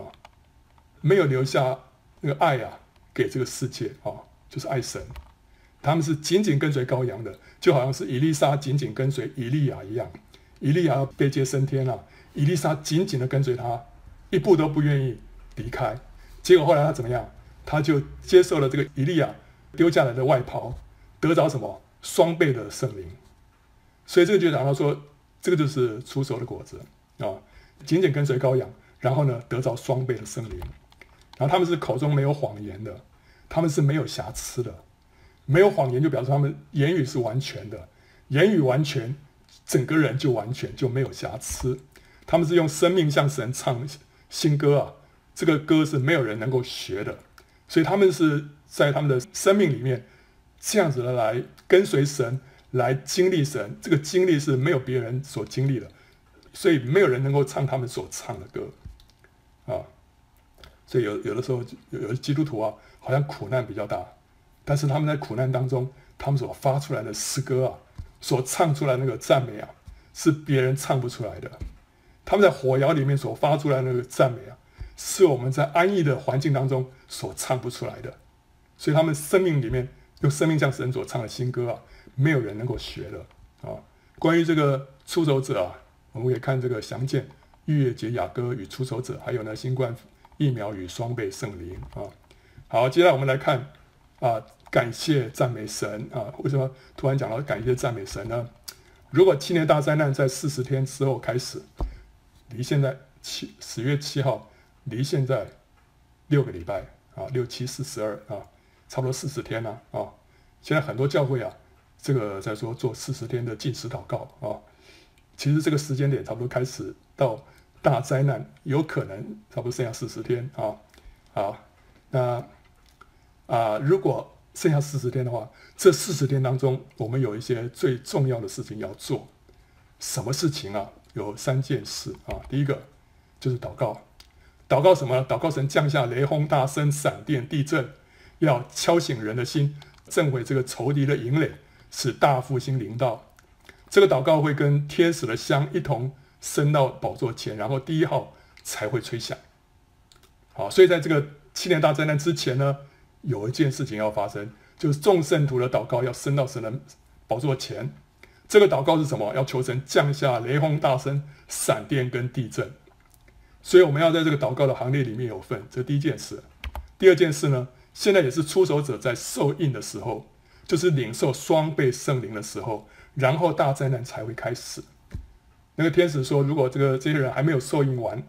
没有留下那个爱啊给这个世界啊，就是爱神。他们是紧紧跟随羔羊的，就好像是以利沙紧紧跟随以利亚一样。以利亚要被接升天了，啊，以利沙紧紧的跟随他，一步都不愿意离开。结果后来他怎么样？他就接受了这个以利亚。丢下来的外袍，得着什么？双倍的圣灵，所以这个就讲到说，这个就是出手的果子啊，紧紧跟随羔羊，然后呢得着双倍的圣灵，然后他们是口中没有谎言的，他们是没有瑕疵的，没有谎言就表示他们言语是完全的，言语完全，整个人就完全就没有瑕疵，他们是用生命向神唱新歌啊，这个歌是没有人能够学的，所以他们是。在他们的生命里面，这样子的来跟随神，来经历神，这个经历是没有别人所经历的，所以没有人能够唱他们所唱的歌，啊，所以有有的时候有有的基督徒啊，好像苦难比较大，但是他们在苦难当中，他们所发出来的诗歌啊，所唱出来那个赞美啊，是别人唱不出来的，他们在火窑里面所发出来那个赞美啊，是我们在安逸的环境当中所唱不出来的。所以他们生命里面用生命向神所唱的新歌啊，没有人能够学的啊。关于这个出手者啊，我们可以看这个详见逾越节雅歌与出手者，还有呢新冠疫苗与双倍圣灵啊。好，接下来我们来看啊，感谢赞美神啊。为什么突然讲到感谢赞美神呢？如果七年大灾难在四十天之后开始，离现在七十月七号离现在六个礼拜啊，六七四十二啊。差不多四十天了啊、现在很多教会啊，这个在说做四十天的禁食祷告啊、其实这个时间点差不多开始到大灾难，有可能差不多剩下四十天啊。好、那啊，如果剩下四十天的话，这四十天当中，我们有一些最重要的事情要做。什么事情啊？有三件事啊。第一个就是祷告，祷告什么？祷告神降下雷轰、大声、闪电、地震。要敲醒人的心，震毁这个仇敌的营垒，使大复兴临到。这个祷告会跟天使的香一同升到宝座前，然后第一号才会吹响。好，所以在这个七年大灾难之前呢，有一件事情要发生，就是众圣徒的祷告要升到神的宝座前。这个祷告是什么？要求神降下雷轰、大声、闪电跟地震。所以我们要在这个祷告的行列里面有份，这是第一件事。第二件事呢？现在也是出手者在受印的时候，就是领受双倍圣灵的时候，然后大灾难才会开始。那个天使说，如果这个这些人还没有受印完，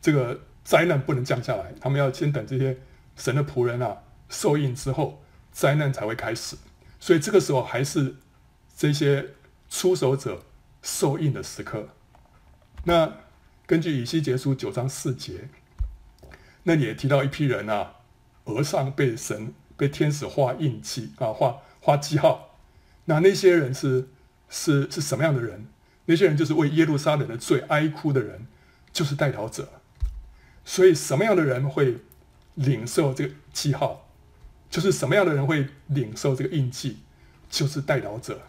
这个灾难不能降下来，他们要先等这些神的仆人啊受印之后，灾难才会开始。所以这个时候还是这些出手者受印的时刻。那根据以西结书九章四节，那也提到一批人啊。额上被神被天使画印记啊，画画记号。那那些人是是是什么样的人？那些人就是为耶路撒冷的罪哀哭的人，就是代祷者。所以什么样的人会领受这个记号？就是什么样的人会领受这个印记？就是代祷者。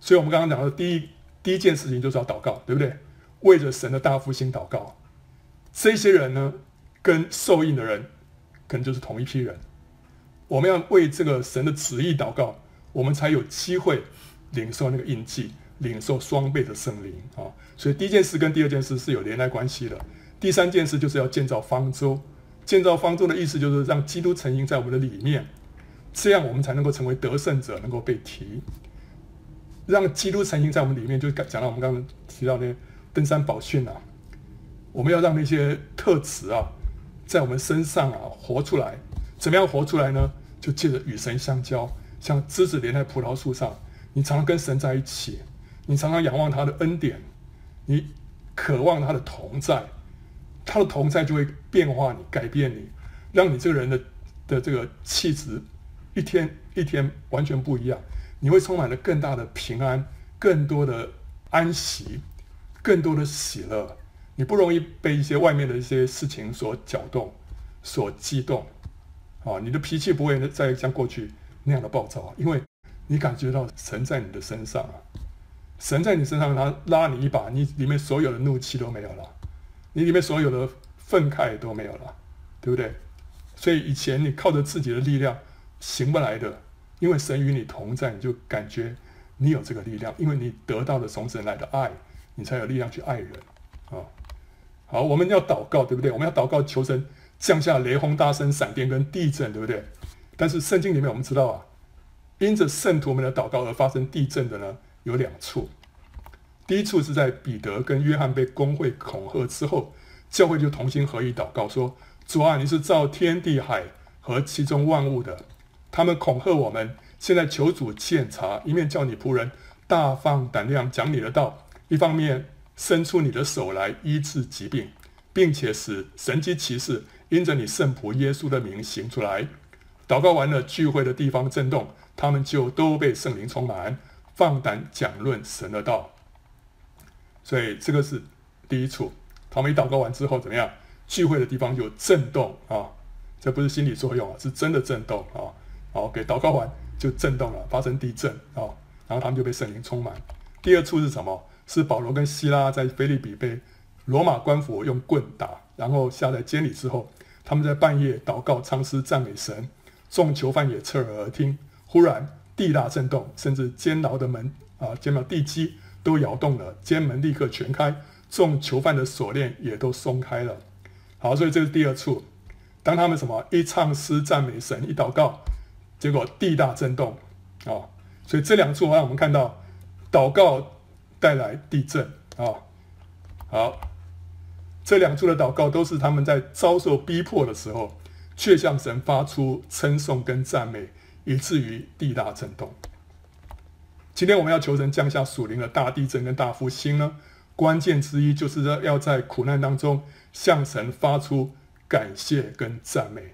所以我们刚刚讲的第一第一件事情就是要祷告，对不对？为着神的大复兴祷告。这些人呢，跟受印的人。可能就是同一批人，我们要为这个神的旨意祷告，我们才有机会领受那个印记，领受双倍的圣灵啊！所以第一件事跟第二件事是有连带关系的。第三件事就是要建造方舟，建造方舟的意思就是让基督成营在我们的里面，这样我们才能够成为得胜者，能够被提。让基督成营在我们里面，就讲到我们刚刚提到那登山宝训啊，我们要让那些特质啊。在我们身上啊，活出来，怎么样活出来呢？就借着与神相交，像枝子连在葡萄树上，你常常跟神在一起，你常常仰望他的恩典，你渴望他的同在，他的同在就会变化你、改变你，让你这个人的的这个气质一天一天完全不一样。你会充满了更大的平安，更多的安息，更多的喜乐。你不容易被一些外面的一些事情所搅动、所激动。啊，你的脾气不会再像过去那样的暴躁，因为你感觉到神在你的身上啊，神在你身上，他拉你一把，你里面所有的怒气都没有了，你里面所有的愤慨都没有了，对不对？所以以前你靠着自己的力量行不来的，因为神与你同在，你就感觉你有这个力量，因为你得到了从神来的爱，你才有力量去爱人啊。好，我们要祷告，对不对？我们要祷告求神。降下雷轰、大声、闪电跟地震，对不对？但是圣经里面我们知道啊，因着圣徒们的祷告而发生地震的呢，有两处。第一处是在彼得跟约翰被公会恐吓之后，教会就同心合意祷告说：“主啊，你是造天地海和其中万物的。他们恐吓我们，现在求主鉴察，一面叫你仆人大放胆量讲你的道，一方面伸出你的手来医治疾病，并且使神迹奇事。”因着你圣仆耶稣的名行出来，祷告完了，聚会的地方震动，他们就都被圣灵充满，放胆讲论神的道。所以这个是第一处。他们一祷告完之后怎么样？聚会的地方就震动啊！这不是心理作用啊，是真的震动啊！好，OK，祷告完就震动了，发生地震啊，然后他们就被圣灵充满。第二处是什么？是保罗跟西拉在腓立比被罗马官府用棍打，然后下在监里之后。他们在半夜祷告、唱诗、赞美神，众囚犯也侧耳而听。忽然地大震动，甚至监牢的门啊，监牢地基都摇动了，监门立刻全开，众囚犯的锁链也都松开了。好，所以这是第二处。当他们什么一唱诗赞美神，一祷告，结果地大震动啊。所以这两处让我们看到祷告带来地震啊。好。这两处的祷告都是他们在遭受逼迫的时候，却向神发出称颂跟赞美，以至于地大震动。今天我们要求神降下属灵的大地震跟大复兴呢，关键之一就是要在苦难当中向神发出感谢跟赞美。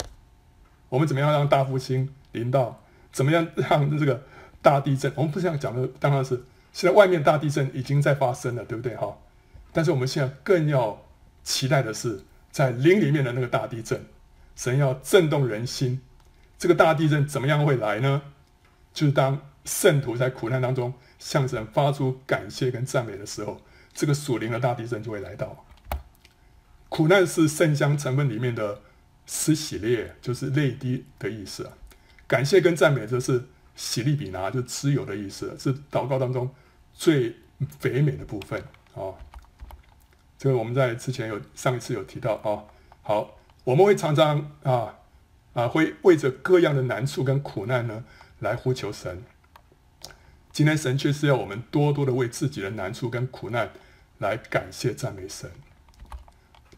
我们怎么样让大复兴临到？怎么样让这个大地震？我们不是这样讲的，当然是现在外面大地震已经在发生了，对不对？哈，但是我们现在更要。期待的是，在灵里面的那个大地震，神要震动人心。这个大地震怎么样会来呢？就是当圣徒在苦难当中向神发出感谢跟赞美的时候，这个属灵的大地震就会来到。苦难是圣香成分里面的施喜列，就是泪滴的意思啊。感谢跟赞美则是喜利比拿，就是脂油的意思，是祷告当中最肥美的部分啊。这个我们在之前有上一次有提到啊、好，我们会常常啊啊会为着各样的难处跟苦难呢来呼求神。今天神却是要我们多多的为自己的难处跟苦难来感谢赞美神。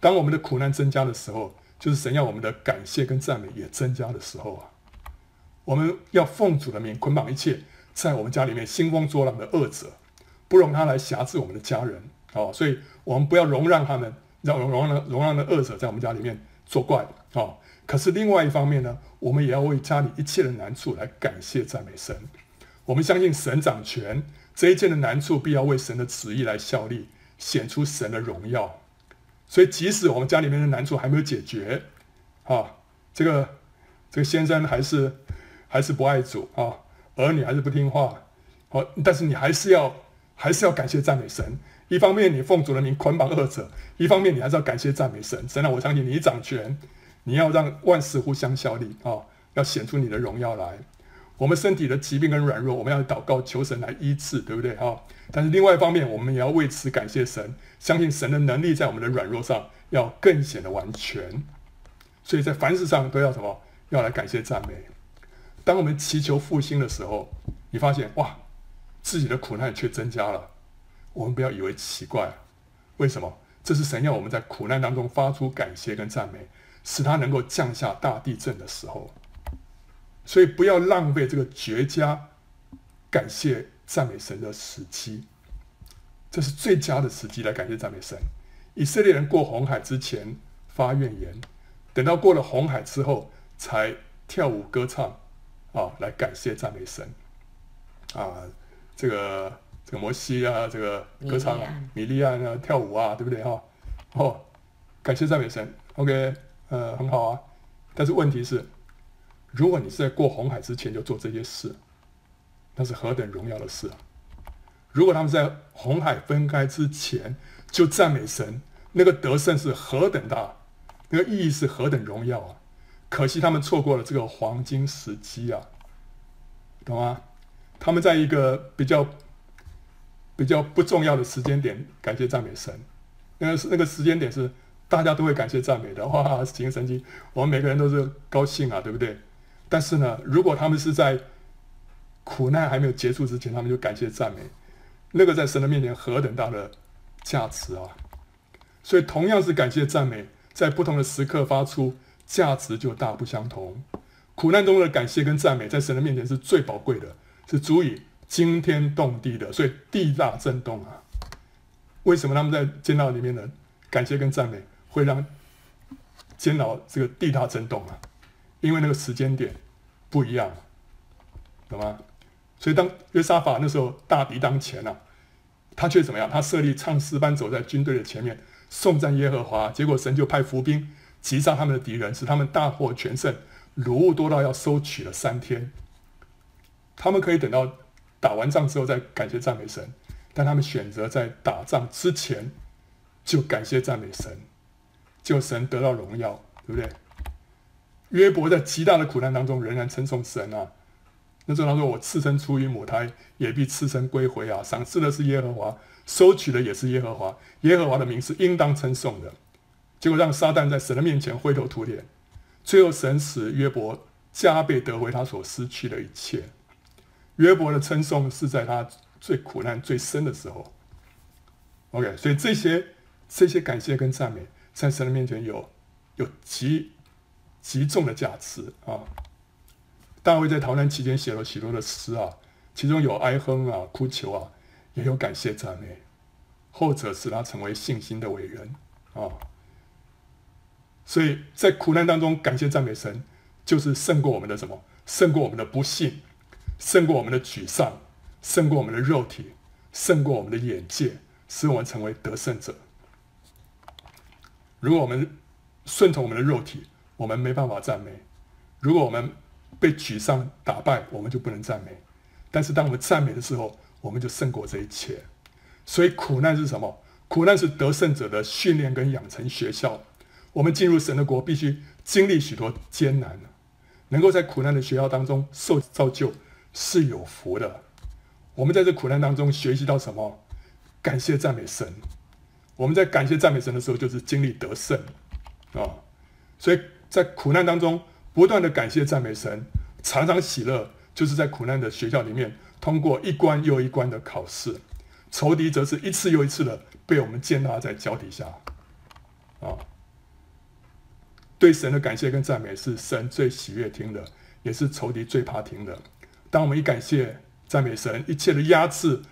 当我们的苦难增加的时候，就是神要我们的感谢跟赞美也增加的时候啊。我们要奉主的名捆绑一切在我们家里面兴风作浪的恶者，不容他来辖制我们的家人。哦，所以我们不要容让他们，让容容让容让那恶者在我们家里面作怪。哦，可是另外一方面呢，我们也要为家里一切的难处来感谢赞美神。我们相信神掌权，这一切的难处必要为神的旨意来效力，显出神的荣耀。所以即使我们家里面的难处还没有解决，啊，这个这个先生还是还是不爱主啊，儿女还是不听话，好，但是你还是要还是要感谢赞美神。一方面你奉主的名捆绑恶者，一方面你还是要感谢赞美神。神啊，我相信你掌权，你要让万事互相效力啊、要显出你的荣耀来。我们身体的疾病跟软弱，我们要祷告求神来医治，对不对啊、哦？但是另外一方面，我们也要为此感谢神，相信神的能力在我们的软弱上要更显得完全。所以在凡事上都要什么？要来感谢赞美。当我们祈求复兴的时候，你发现哇，自己的苦难却增加了。我们不要以为奇怪，为什么？这是神要我们在苦难当中发出感谢跟赞美，使他能够降下大地震的时候。所以不要浪费这个绝佳感谢赞美神的时机，这是最佳的时机来感谢赞美神。以色列人过红海之前发怨言，等到过了红海之后才跳舞歌唱，啊，来感谢赞美神。啊，这个这个摩西啊，这个歌唱米利亚啊，跳舞啊，对不对哈？哦，感谢赞美神。OK，呃，很好啊。但是问题是，如果你是在过红海之前就做这些事，那是何等荣耀的事啊！如果他们在红海分开之前就赞美神，那个得胜是何等大，那个意义是何等荣耀啊！可惜他们错过了这个黄金时机啊，懂吗？他们在一个比较比较不重要的时间点感谢赞美神，那个那个时间点是大家都会感谢赞美的，哇，行神经，我们每个人都是高兴啊，对不对？但是呢，如果他们是在苦难还没有结束之前，他们就感谢赞美，那个在神的面前何等大的价值啊！所以同样是感谢赞美，在不同的时刻发出，价值就大不相同。苦难中的感谢跟赞美，在神的面前是最宝贵的，是足以惊天动地的，所以地大震动啊！为什么他们在监牢里面的感谢跟赞美会让监牢这个地大震动啊？因为那个时间点不一样，懂吗？所以当约沙法那时候大敌当前啊，他却怎么样？他设立唱诗班走在军队的前面，颂赞耶和华。结果神就派伏兵击杀他们的敌人，使他们大获全胜，掳物多到要收取了三天。他们可以等到打完仗之后再感谢赞美神，但他们选择在打仗之前就感谢赞美神，就神得到荣耀，对不对？约伯在极大的苦难当中仍然称颂神啊。那时候他说：“我次生出于母胎，也必次生归回啊！赏赐的是耶和华，收取的也是耶和华。耶和华的名是应当称颂的。”结果让撒旦在神的面前灰头土脸。最后神使约伯加倍得回他所失去的一切。约伯的称颂是在他最苦难最深的时候。OK，所以这些这些感谢跟赞美，在神的面前有有极极重的价值啊。大卫在逃难期间写了许多的诗啊，其中有哀哼啊、哭求啊，也有感谢赞美，后者使他成为信心的伟人啊。所以在苦难当中感谢赞美神，就是胜过我们的什么？胜过我们的不幸，胜过我们的沮丧，胜过我们的肉体，胜过我们的眼界，使我们成为得胜者。如果我们顺从我们的肉体，我们没办法赞美；如果我们被沮丧打败，我们就不能赞美。但是当我们赞美的时候，我们就胜过这一切。所以苦难是什么？苦难是得胜者的训练跟养成学校。我们进入神的国，必须经历许多艰难。能够在苦难的学校当中受造就是有福的。我们在这苦难当中学习到什么？感谢赞美神。我们在感谢赞美神的时候，就是经历得胜啊。所以在苦难当中。不断的感谢赞美神，常常喜乐，就是在苦难的学校里面通过一关又一关的考试，仇敌则是一次又一次的被我们践踏在脚底下。啊，对神的感谢跟赞美是神最喜悦听的，也是仇敌最怕听的。当我们一感谢赞美神，一切的压制，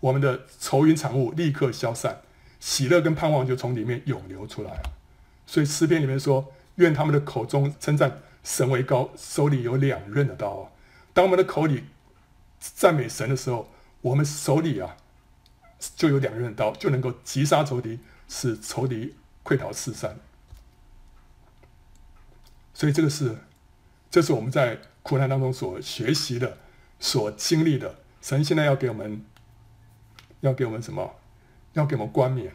我们的愁云惨雾立刻消散，喜乐跟盼望就从里面涌流出来。所以诗篇里面说。愿他们的口中称赞神为高，手里有两刃的刀。当我们的口里赞美神的时候，我们手里啊就有两刃刀，就能够击杀仇敌，使仇敌溃逃四散。所以这个是，这是我们在苦难当中所学习的、所经历的。神现在要给我们，要给我们什么？要给我们冠冕。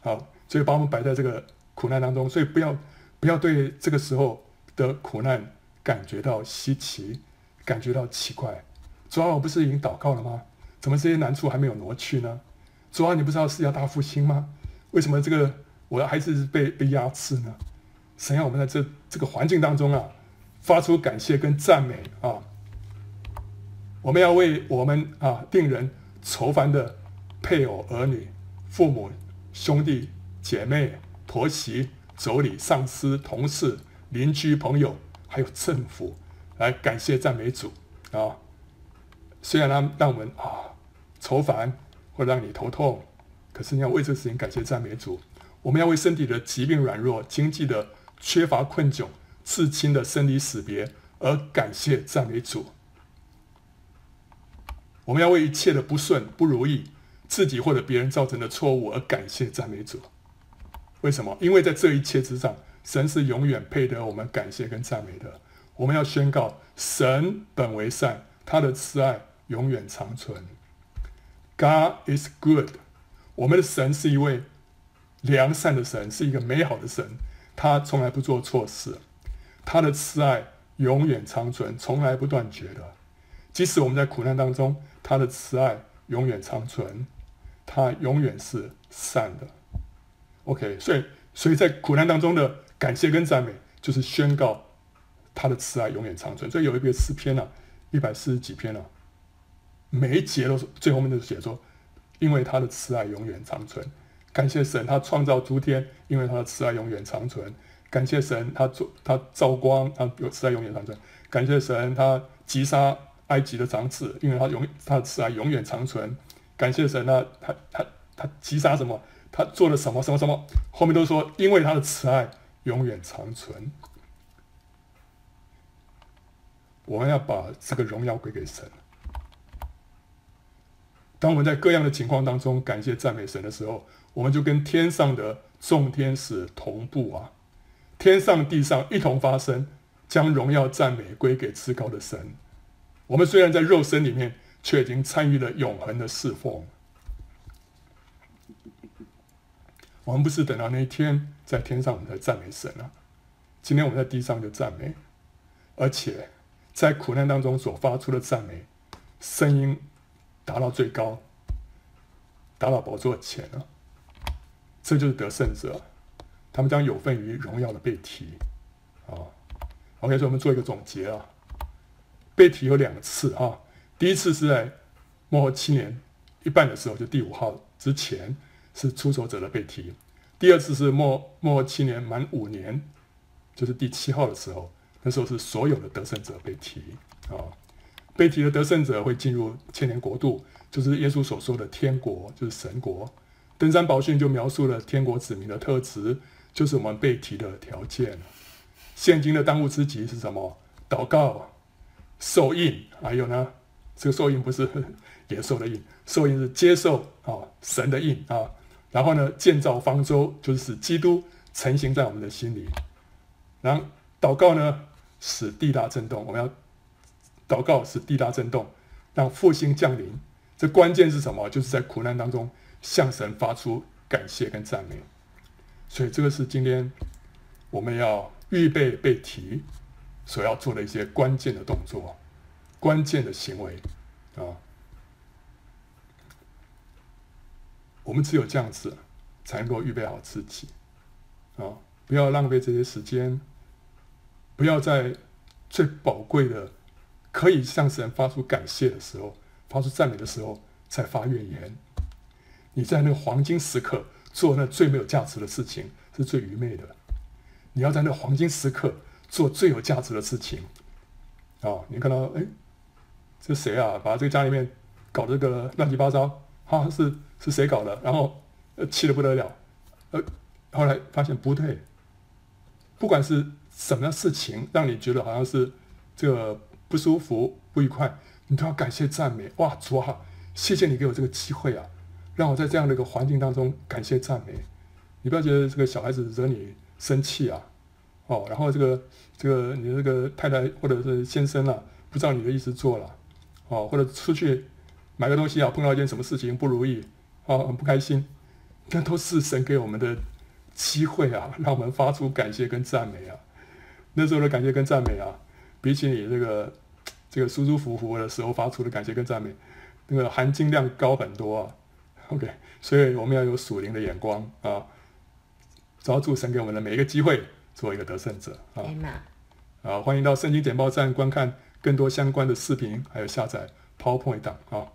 好，所以把我们摆在这个苦难当中，所以不要。不要对这个时候的苦难感觉到稀奇，感觉到奇怪。主啊，我不是已经祷告了吗？怎么这些难处还没有挪去呢？主啊，你不知道是要大复兴吗？为什么这个我还是被被压制呢？神要我们在这这个环境当中啊，发出感谢跟赞美啊。我们要为我们啊病人、愁烦的配偶、儿女、父母、兄弟姐妹、婆媳。妯娌、上司、同事、邻居、朋友，还有政府，来感谢赞美主啊！虽然他们让我们啊愁烦或让你头痛，可是你要为这个事情感谢赞美主。我们要为身体的疾病软弱、经济的缺乏困窘、至亲的生离死别而感谢赞美主。我们要为一切的不顺、不如意、自己或者别人造成的错误而感谢赞美主。为什么？因为在这一切之上，神是永远配得我们感谢跟赞美的。我们要宣告：神本为善，他的慈爱永远长存。God is good。我们的神是一位良善的神，是一个美好的神，他从来不做错事，他的慈爱永远长存，从来不断绝的。即使我们在苦难当中，他的慈爱永远长存，他永远是善的。OK，所以，所以在苦难当中的感谢跟赞美，就是宣告他的慈爱永远长存。所以有一个诗篇啊，一百四十几篇啊，每一节都是最后面都是写说，因为他的慈爱永远长存。感谢神，他创造诸天，因为他的慈爱永远长存。感谢神，他做他造光，他有慈爱永远长存。感谢神，他击杀。埃及的长子，因为他永他的慈爱永远长存，感谢神啊！他他他击杀什么？他做了什么什么什么？后面都说，因为他的慈爱永远长存。我们要把这个荣耀归给神。当我们在各样的情况当中感谢赞美神的时候，我们就跟天上的众天使同步啊！天上地上一同发声，将荣耀赞美归给至高的神。我们虽然在肉身里面，却已经参与了永恒的侍奉。我们不是等到那一天在天上，我们才赞美神啊！今天我们在地上就赞美，而且在苦难当中所发出的赞美，声音达到最高，达到宝座前了。这就是得胜者，他们将有份于荣耀的被提啊！OK，所以我们做一个总结啊。被提有两次啊，第一次是在末后七年一半的时候，就第五号之前是出手者的被提；第二次是末末后七年满五年，就是第七号的时候，那时候是所有的得胜者被提啊。被提的得胜者会进入千年国度，就是耶稣所说的天国，就是神国。登山宝训就描述了天国子民的特质，就是我们被提的条件。现今的当务之急是什么？祷告。受印，还有呢，这个受印不是野兽的印，受印是接受啊、神的印啊。然后呢，建造方舟就是使基督成型在我们的心里。然后祷告呢，使地大震动。我们要祷告使地大震动，让复兴降临。这关键是什么？就是在苦难当中向神发出感谢跟赞美。所以这个是今天我们要预备被提。所要做的一些关键的动作、关键的行为啊，我们只有这样子，才能够预备好自己啊！不要浪费这些时间，不要在最宝贵的可以向神发出感谢的时候、发出赞美的时候才发怨言。你在那个黄金时刻做那最没有价值的事情，是最愚昧的。你要在那黄金时刻。做最有价值的事情，啊、哦！你看到，哎，这谁啊？把这个家里面搞这个乱七八糟，哈、啊，是是谁搞的？然后，气得不得了，呃，后来发现不对，不管是什么事情让你觉得好像是这个不舒服、不愉快，你都要感谢赞美。哇，主啊，谢谢你给我这个机会啊，让我在这样的一个环境当中感谢赞美。你不要觉得这个小孩子惹你生气啊。哦，然后这个这个你这个太太或者是先生啊，不照你的意思做了，哦，或者出去买个东西啊，碰到一件什么事情不如意，哦，很不开心，那都是神给我们的机会啊，让我们发出感谢跟赞美啊。那时候的感谢跟赞美啊，比起你这个这个舒舒服服的时候发出的感谢跟赞美，那个含金量高很多啊。OK，所以我们要有属灵的眼光啊，抓住神给我们的每一个机会。做一个得胜者啊！啊，欢迎到圣经简报站观看更多相关的视频，还有下载 PowerPoint 档啊。